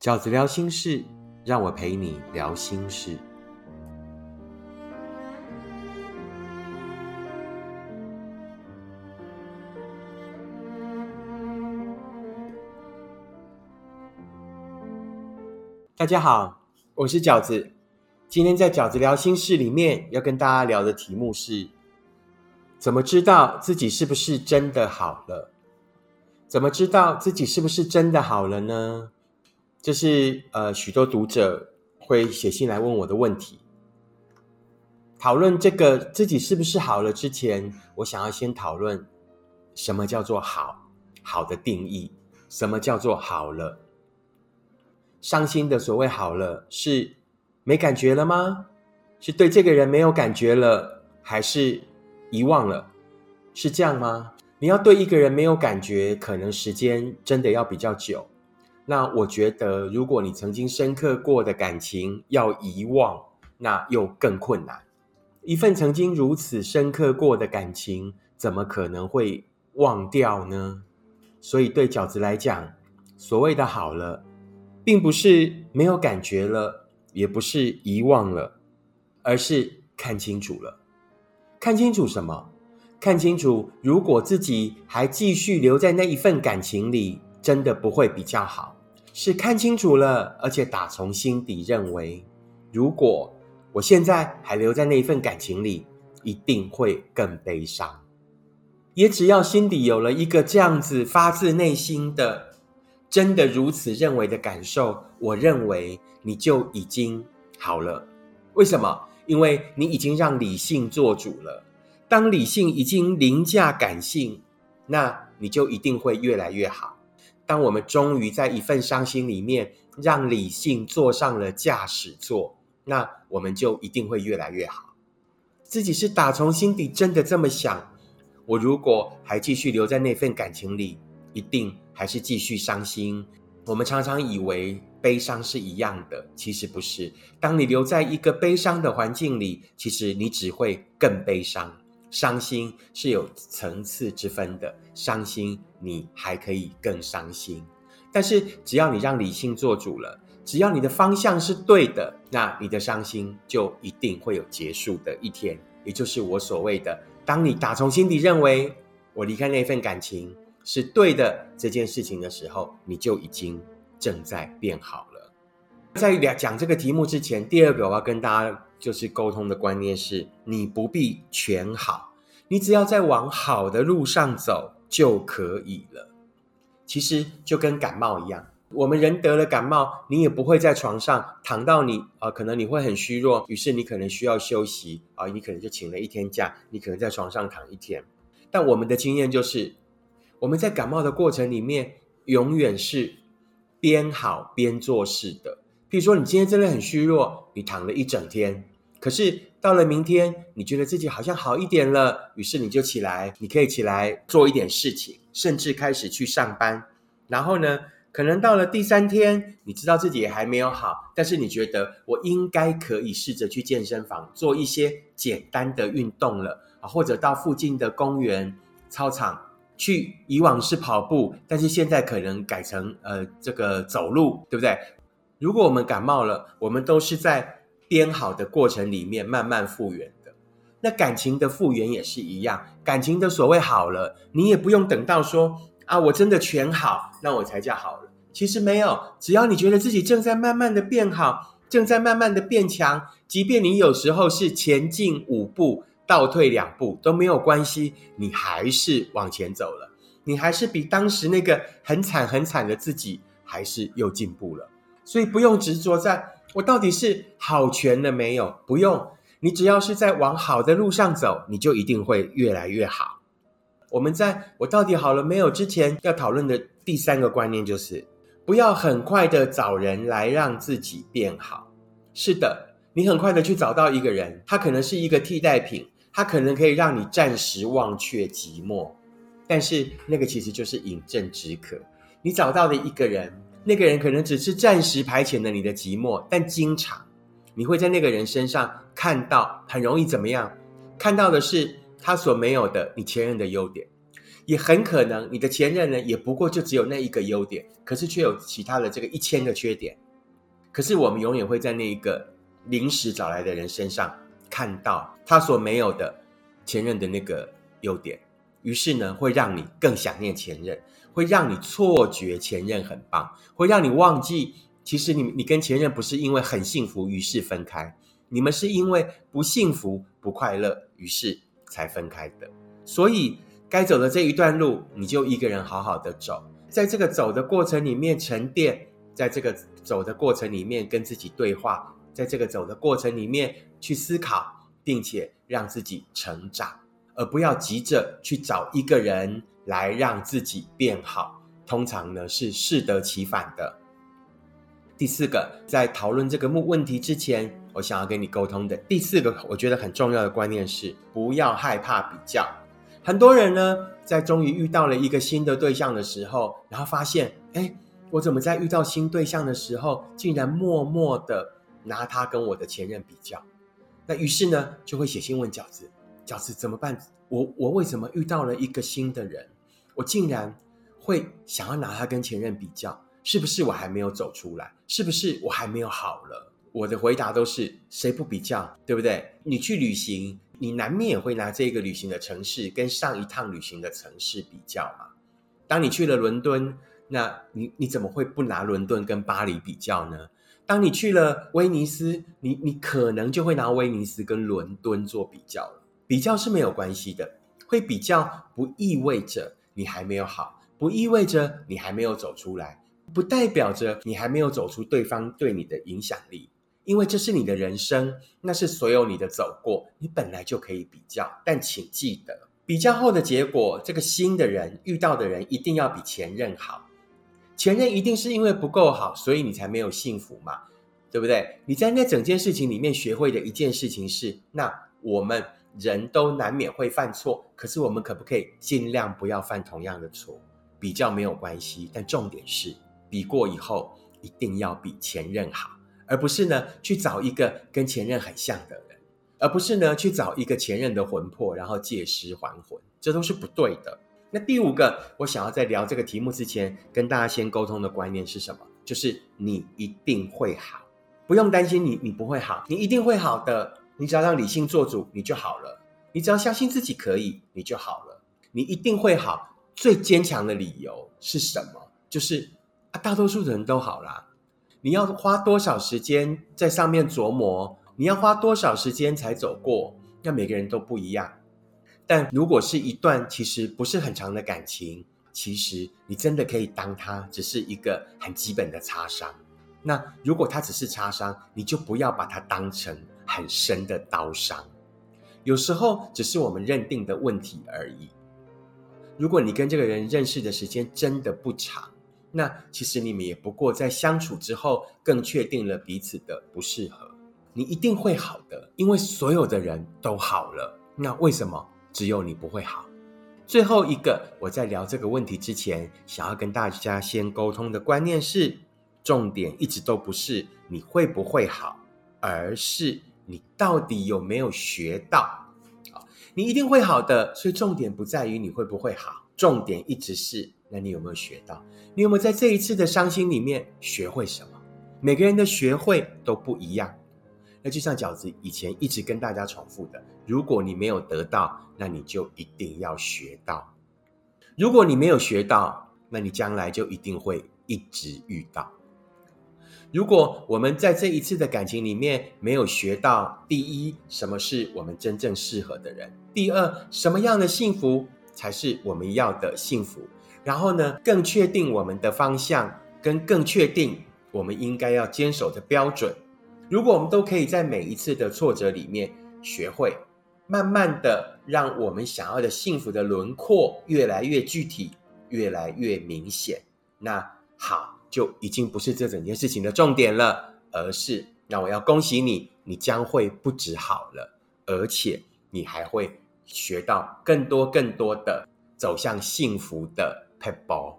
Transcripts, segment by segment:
饺子聊心事，让我陪你聊心事。大家好，我是饺子。今天在饺子聊心事里面要跟大家聊的题目是：怎么知道自己是不是真的好了？怎么知道自己是不是真的好了呢？这是呃许多读者会写信来问我的问题。讨论这个自己是不是好了之前，我想要先讨论什么叫做好，好的定义，什么叫做好了？伤心的所谓好了，是没感觉了吗？是对这个人没有感觉了，还是遗忘了？是这样吗？你要对一个人没有感觉，可能时间真的要比较久。那我觉得，如果你曾经深刻过的感情要遗忘，那又更困难。一份曾经如此深刻过的感情，怎么可能会忘掉呢？所以，对饺子来讲，所谓的好了。并不是没有感觉了，也不是遗忘了，而是看清楚了。看清楚什么？看清楚，如果自己还继续留在那一份感情里，真的不会比较好。是看清楚了，而且打从心底认为，如果我现在还留在那一份感情里，一定会更悲伤。也只要心底有了一个这样子发自内心的。真的如此认为的感受，我认为你就已经好了。为什么？因为你已经让理性做主了。当理性已经凌驾感性，那你就一定会越来越好。当我们终于在一份伤心里面，让理性坐上了驾驶座，那我们就一定会越来越好。自己是打从心底真的这么想。我如果还继续留在那份感情里，一定。还是继续伤心。我们常常以为悲伤是一样的，其实不是。当你留在一个悲伤的环境里，其实你只会更悲伤。伤心是有层次之分的，伤心你还可以更伤心。但是只要你让理性做主了，只要你的方向是对的，那你的伤心就一定会有结束的一天。也就是我所谓的，当你打从心底认为我离开那份感情。是对的这件事情的时候，你就已经正在变好了。在讲这个题目之前，第二个我要跟大家就是沟通的观念是：你不必全好，你只要在往好的路上走就可以了。其实就跟感冒一样，我们人得了感冒，你也不会在床上躺到你啊，可能你会很虚弱，于是你可能需要休息啊，你可能就请了一天假，你可能在床上躺一天。但我们的经验就是。我们在感冒的过程里面，永远是边好边做事的。比如说，你今天真的很虚弱，你躺了一整天，可是到了明天，你觉得自己好像好一点了，于是你就起来，你可以起来做一点事情，甚至开始去上班。然后呢，可能到了第三天，你知道自己还没有好，但是你觉得我应该可以试着去健身房做一些简单的运动了啊，或者到附近的公园、操场。去以往是跑步，但是现在可能改成呃这个走路，对不对？如果我们感冒了，我们都是在编好的过程里面慢慢复原的。那感情的复原也是一样，感情的所谓好了，你也不用等到说啊我真的全好，那我才叫好了。其实没有，只要你觉得自己正在慢慢的变好，正在慢慢的变强，即便你有时候是前进五步。倒退两步都没有关系，你还是往前走了，你还是比当时那个很惨很惨的自己还是又进步了。所以不用执着在我到底是好全了没有，不用，你只要是在往好的路上走，你就一定会越来越好。我们在我到底好了没有之前要讨论的第三个观念就是，不要很快的找人来让自己变好。是的，你很快的去找到一个人，他可能是一个替代品。他可能可以让你暂时忘却寂寞，但是那个其实就是饮鸩止渴。你找到的一个人，那个人可能只是暂时排遣了你的寂寞，但经常你会在那个人身上看到很容易怎么样？看到的是他所没有的你前任的优点，也很可能你的前任呢，也不过就只有那一个优点，可是却有其他的这个一千个缺点。可是我们永远会在那一个临时找来的人身上看到他所没有的前任的那个优点，于是呢，会让你更想念前任，会让你错觉前任很棒，会让你忘记其实你你跟前任不是因为很幸福于是分开，你们是因为不幸福不快乐于是才分开的。所以该走的这一段路，你就一个人好好的走，在这个走的过程里面沉淀。在这个走的过程里面，跟自己对话，在这个走的过程里面去思考，并且让自己成长，而不要急着去找一个人来让自己变好。通常呢是适得其反的。第四个，在讨论这个问问题之前，我想要跟你沟通的第四个，我觉得很重要的观念是：不要害怕比较。很多人呢，在终于遇到了一个新的对象的时候，然后发现，哎。我怎么在遇到新对象的时候，竟然默默的拿他跟我的前任比较？那于是呢，就会写信问饺子：饺子怎么办？我我为什么遇到了一个新的人，我竟然会想要拿他跟前任比较？是不是我还没有走出来？是不是我还没有好了？我的回答都是：谁不比较？对不对？你去旅行，你难免也会拿这个旅行的城市跟上一趟旅行的城市比较嘛。当你去了伦敦。那你你怎么会不拿伦敦跟巴黎比较呢？当你去了威尼斯，你你可能就会拿威尼斯跟伦敦做比较了。比较是没有关系的，会比较不意味着你还没有好，不意味着你还没有走出来，不代表着你还没有走出对方对你的影响力。因为这是你的人生，那是所有你的走过，你本来就可以比较。但请记得，比较后的结果，这个新的人遇到的人一定要比前任好。前任一定是因为不够好，所以你才没有幸福嘛，对不对？你在那整件事情里面学会的一件事情是，那我们人都难免会犯错，可是我们可不可以尽量不要犯同样的错？比较没有关系，但重点是比过以后一定要比前任好，而不是呢去找一个跟前任很像的人，而不是呢去找一个前任的魂魄，然后借尸还魂，这都是不对的。那第五个，我想要在聊这个题目之前，跟大家先沟通的观念是什么？就是你一定会好，不用担心你你不会好，你一定会好的。你只要让理性做主，你就好了。你只要相信自己可以，你就好了。你一定会好。最坚强的理由是什么？就是啊，大多数人都好啦。你要花多少时间在上面琢磨？你要花多少时间才走过？那每个人都不一样。但如果是一段其实不是很长的感情，其实你真的可以当它只是一个很基本的擦伤。那如果它只是擦伤，你就不要把它当成很深的刀伤。有时候只是我们认定的问题而已。如果你跟这个人认识的时间真的不长，那其实你们也不过在相处之后更确定了彼此的不适合。你一定会好的，因为所有的人都好了。那为什么？只有你不会好。最后一个，我在聊这个问题之前，想要跟大家先沟通的观念是：重点一直都不是你会不会好，而是你到底有没有学到啊。你一定会好的，所以重点不在于你会不会好，重点一直是那你有没有学到？你有没有在这一次的伤心里面学会什么？每个人的学会都不一样。那就像饺子以前一直跟大家重复的：如果你没有得到，那你就一定要学到；如果你没有学到，那你将来就一定会一直遇到。如果我们在这一次的感情里面没有学到，第一，什么是我们真正适合的人；第二，什么样的幸福才是我们要的幸福；然后呢，更确定我们的方向，跟更确定我们应该要坚守的标准。如果我们都可以在每一次的挫折里面学会，慢慢的让我们想要的幸福的轮廓越来越具体，越来越明显，那好就已经不是这整件事情的重点了，而是那我要恭喜你，你将会不止好了，而且你还会学到更多更多的走向幸福的 p e b l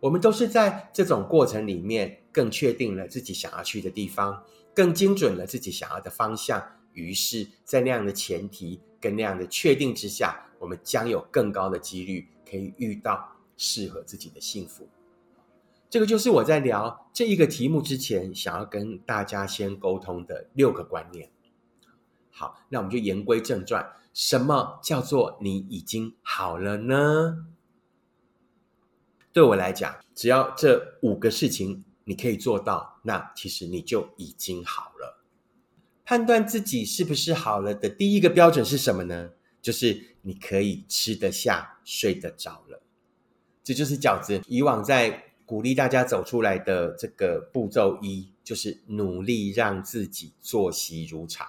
我们都是在这种过程里面更确定了自己想要去的地方。更精准了自己想要的方向，于是，在那样的前提跟那样的确定之下，我们将有更高的几率可以遇到适合自己的幸福。这个就是我在聊这一个题目之前，想要跟大家先沟通的六个观念。好，那我们就言归正传，什么叫做你已经好了呢？对我来讲，只要这五个事情你可以做到，那其实你就已经好了。判断自己是不是好了的第一个标准是什么呢？就是你可以吃得下、睡得着了。这就是饺子以往在。鼓励大家走出来的这个步骤一，就是努力让自己作息如常，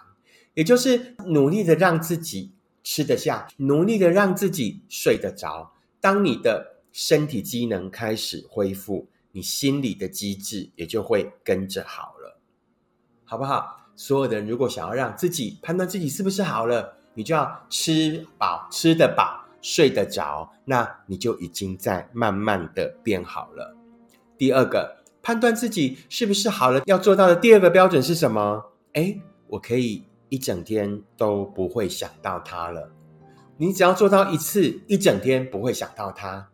也就是努力的让自己吃得下，努力的让自己睡得着。当你的身体机能开始恢复，你心理的机制也就会跟着好了，好不好？所有的人如果想要让自己判断自己是不是好了，你就要吃饱，吃得饱，睡得着，那你就已经在慢慢的变好了。第二个判断自己是不是好了，要做到的第二个标准是什么？哎，我可以一整天都不会想到他了。你只要做到一次，一整天不会想到他，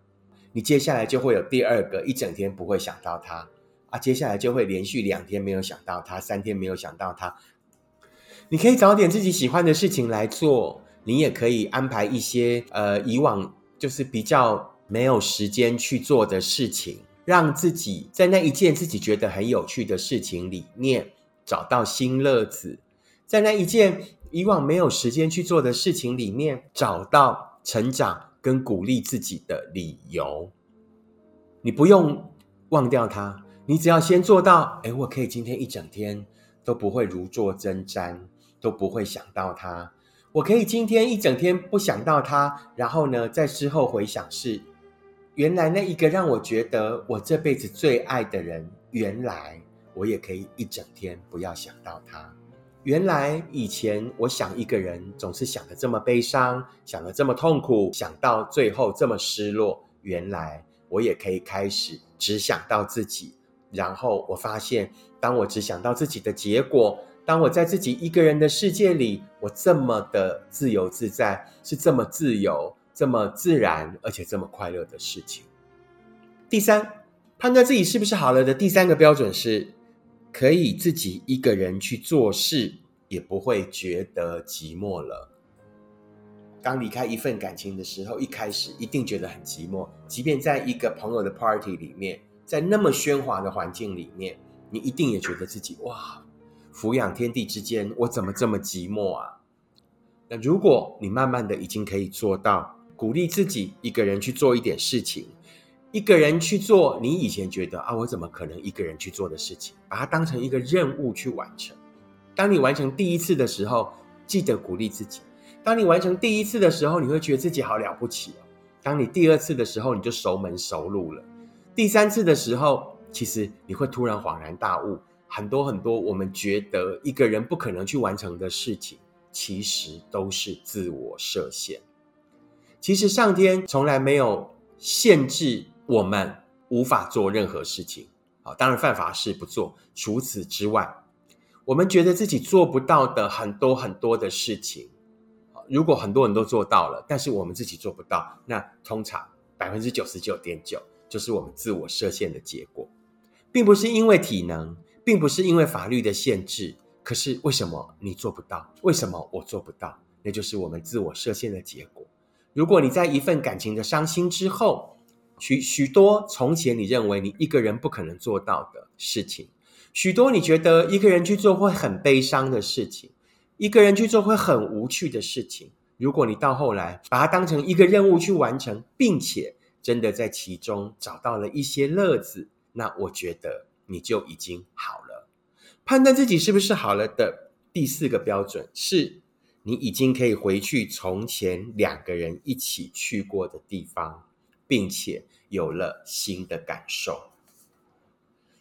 你接下来就会有第二个一整天不会想到他啊，接下来就会连续两天没有想到他，三天没有想到他。你可以找点自己喜欢的事情来做，你也可以安排一些呃以往就是比较没有时间去做的事情。让自己在那一件自己觉得很有趣的事情里面找到新乐子，在那一件以往没有时间去做的事情里面找到成长跟鼓励自己的理由。你不用忘掉它，你只要先做到。哎，我可以今天一整天都不会如坐针毡，都不会想到他。我可以今天一整天不想到他，然后呢，在之后回想是。原来那一个让我觉得我这辈子最爱的人，原来我也可以一整天不要想到他。原来以前我想一个人总是想的这么悲伤，想的这么痛苦，想到最后这么失落。原来我也可以开始只想到自己。然后我发现，当我只想到自己的结果，当我在自己一个人的世界里，我这么的自由自在，是这么自由。这么自然而且这么快乐的事情。第三，判断自己是不是好了的第三个标准是，可以自己一个人去做事，也不会觉得寂寞了。刚离开一份感情的时候，一开始一定觉得很寂寞，即便在一个朋友的 party 里面，在那么喧哗的环境里面，你一定也觉得自己哇，俯仰天地之间，我怎么这么寂寞啊？那如果你慢慢的已经可以做到。鼓励自己一个人去做一点事情，一个人去做你以前觉得啊，我怎么可能一个人去做的事情，把它当成一个任务去完成。当你完成第一次的时候，记得鼓励自己；当你完成第一次的时候，你会觉得自己好了不起哦。当你第二次的时候，你就熟门熟路了；第三次的时候，其实你会突然恍然大悟，很多很多我们觉得一个人不可能去完成的事情，其实都是自我设限。其实上天从来没有限制我们无法做任何事情，好，当然犯法事不做。除此之外，我们觉得自己做不到的很多很多的事情，如果很多人都做到了，但是我们自己做不到，那通常百分之九十九点九就是我们自我设限的结果，并不是因为体能，并不是因为法律的限制。可是为什么你做不到？为什么我做不到？那就是我们自我设限的结果。如果你在一份感情的伤心之后，许许多从前你认为你一个人不可能做到的事情，许多你觉得一个人去做会很悲伤的事情，一个人去做会很无趣的事情，如果你到后来把它当成一个任务去完成，并且真的在其中找到了一些乐子，那我觉得你就已经好了。判断自己是不是好了的第四个标准是。你已经可以回去从前两个人一起去过的地方，并且有了新的感受。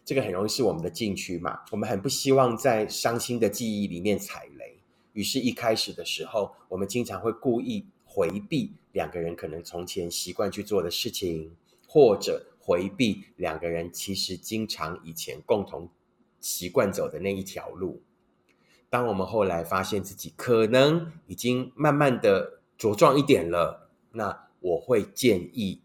这个很容易是我们的禁区嘛？我们很不希望在伤心的记忆里面踩雷，于是一开始的时候，我们经常会故意回避两个人可能从前习惯去做的事情，或者回避两个人其实经常以前共同习惯走的那一条路。当我们后来发现自己可能已经慢慢的茁壮一点了，那我会建议，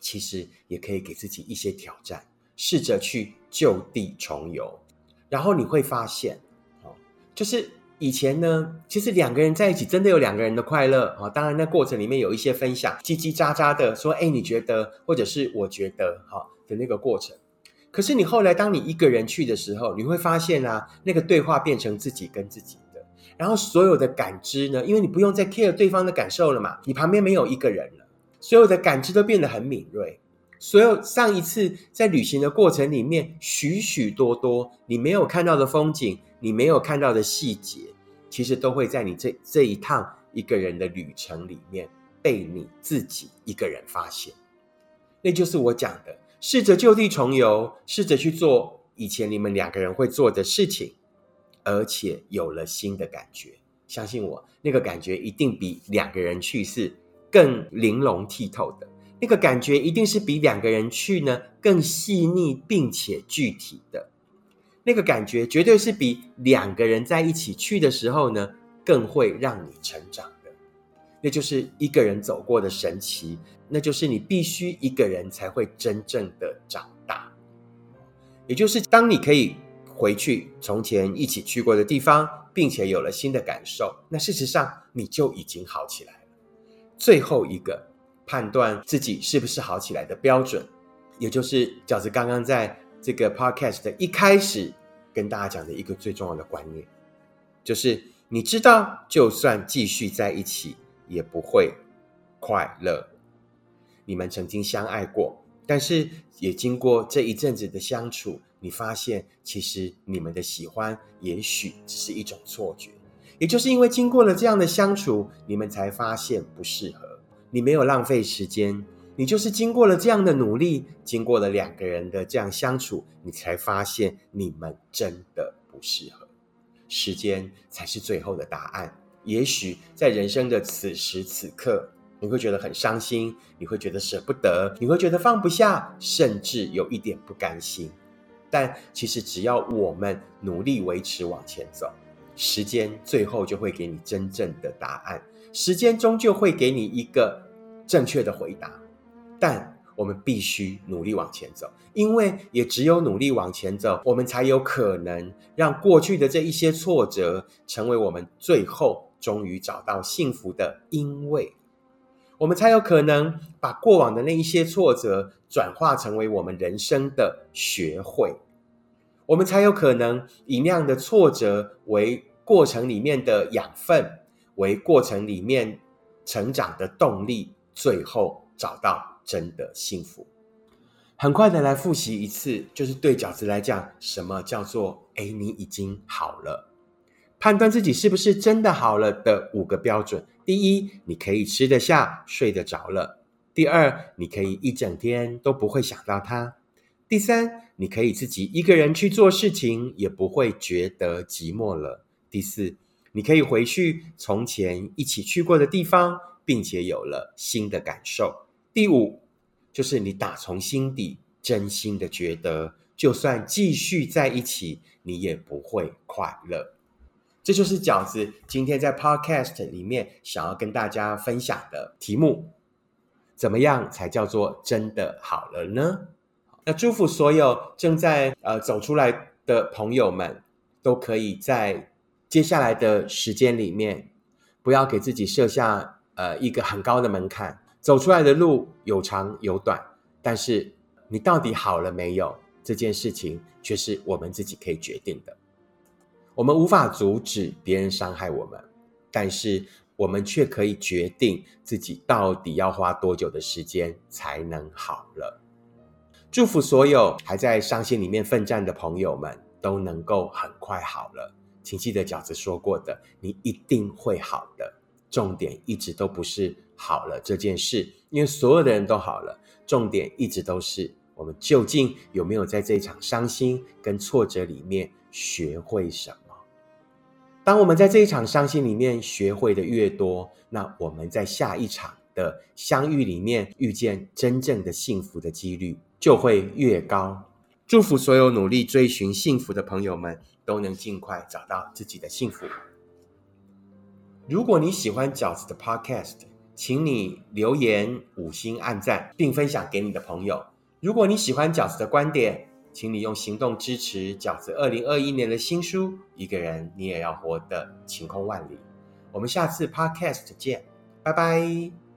其实也可以给自己一些挑战，试着去就地重游，然后你会发现，哦，就是以前呢，其实两个人在一起真的有两个人的快乐啊。当然，那过程里面有一些分享，叽叽喳喳的说：“哎，你觉得？”或者是我觉得，哈的那个过程。可是你后来当你一个人去的时候，你会发现啊，那个对话变成自己跟自己的，然后所有的感知呢，因为你不用再 care 对方的感受了嘛，你旁边没有一个人了，所有的感知都变得很敏锐。所有上一次在旅行的过程里面，许许多多你没有看到的风景，你没有看到的细节，其实都会在你这这一趟一个人的旅程里面被你自己一个人发现。那就是我讲的。试着就地重游，试着去做以前你们两个人会做的事情，而且有了新的感觉。相信我，那个感觉一定比两个人去是更玲珑剔透的。那个感觉一定是比两个人去呢更细腻并且具体的。那个感觉绝对是比两个人在一起去的时候呢更会让你成长。那就是一个人走过的神奇。那就是你必须一个人才会真正的长大，也就是当你可以回去从前一起去过的地方，并且有了新的感受，那事实上你就已经好起来了。最后一个判断自己是不是好起来的标准，也就是饺子刚刚在这个 podcast 的一开始跟大家讲的一个最重要的观念，就是你知道，就算继续在一起，也不会快乐。你们曾经相爱过，但是也经过这一阵子的相处，你发现其实你们的喜欢也许只是一种错觉。也就是因为经过了这样的相处，你们才发现不适合。你没有浪费时间，你就是经过了这样的努力，经过了两个人的这样相处，你才发现你们真的不适合。时间才是最后的答案。也许在人生的此时此刻。你会觉得很伤心，你会觉得舍不得，你会觉得放不下，甚至有一点不甘心。但其实只要我们努力维持往前走，时间最后就会给你真正的答案。时间终究会给你一个正确的回答。但我们必须努力往前走，因为也只有努力往前走，我们才有可能让过去的这一些挫折成为我们最后终于找到幸福的因为。我们才有可能把过往的那一些挫折转化成为我们人生的学会，我们才有可能以那样的挫折为过程里面的养分，为过程里面成长的动力，最后找到真的幸福。很快的来复习一次，就是对饺子来讲，什么叫做“哎，你已经好了”。判断自己是不是真的好了的五个标准：第一，你可以吃得下、睡得着了；第二，你可以一整天都不会想到他；第三，你可以自己一个人去做事情，也不会觉得寂寞了；第四，你可以回去从前一起去过的地方，并且有了新的感受；第五，就是你打从心底真心的觉得，就算继续在一起，你也不会快乐。这就是饺子今天在 Podcast 里面想要跟大家分享的题目：怎么样才叫做真的好了呢？那祝福所有正在呃走出来的朋友们，都可以在接下来的时间里面，不要给自己设下呃一个很高的门槛。走出来的路有长有短，但是你到底好了没有？这件事情却是我们自己可以决定的。我们无法阻止别人伤害我们，但是我们却可以决定自己到底要花多久的时间才能好了。祝福所有还在伤心里面奋战的朋友们都能够很快好了。请记得饺子说过的，你一定会好的。重点一直都不是好了这件事，因为所有的人都好了。重点一直都是我们究竟有没有在这场伤心跟挫折里面学会什么。当我们在这一场伤心里面学会的越多，那我们在下一场的相遇里面遇见真正的幸福的几率就会越高。祝福所有努力追寻幸福的朋友们都能尽快找到自己的幸福。如果你喜欢饺子的 Podcast，请你留言五星按赞，并分享给你的朋友。如果你喜欢饺子的观点，请你用行动支持饺子二零二一年的新书《一个人你也要活得晴空万里》。我们下次 Podcast 见，拜拜。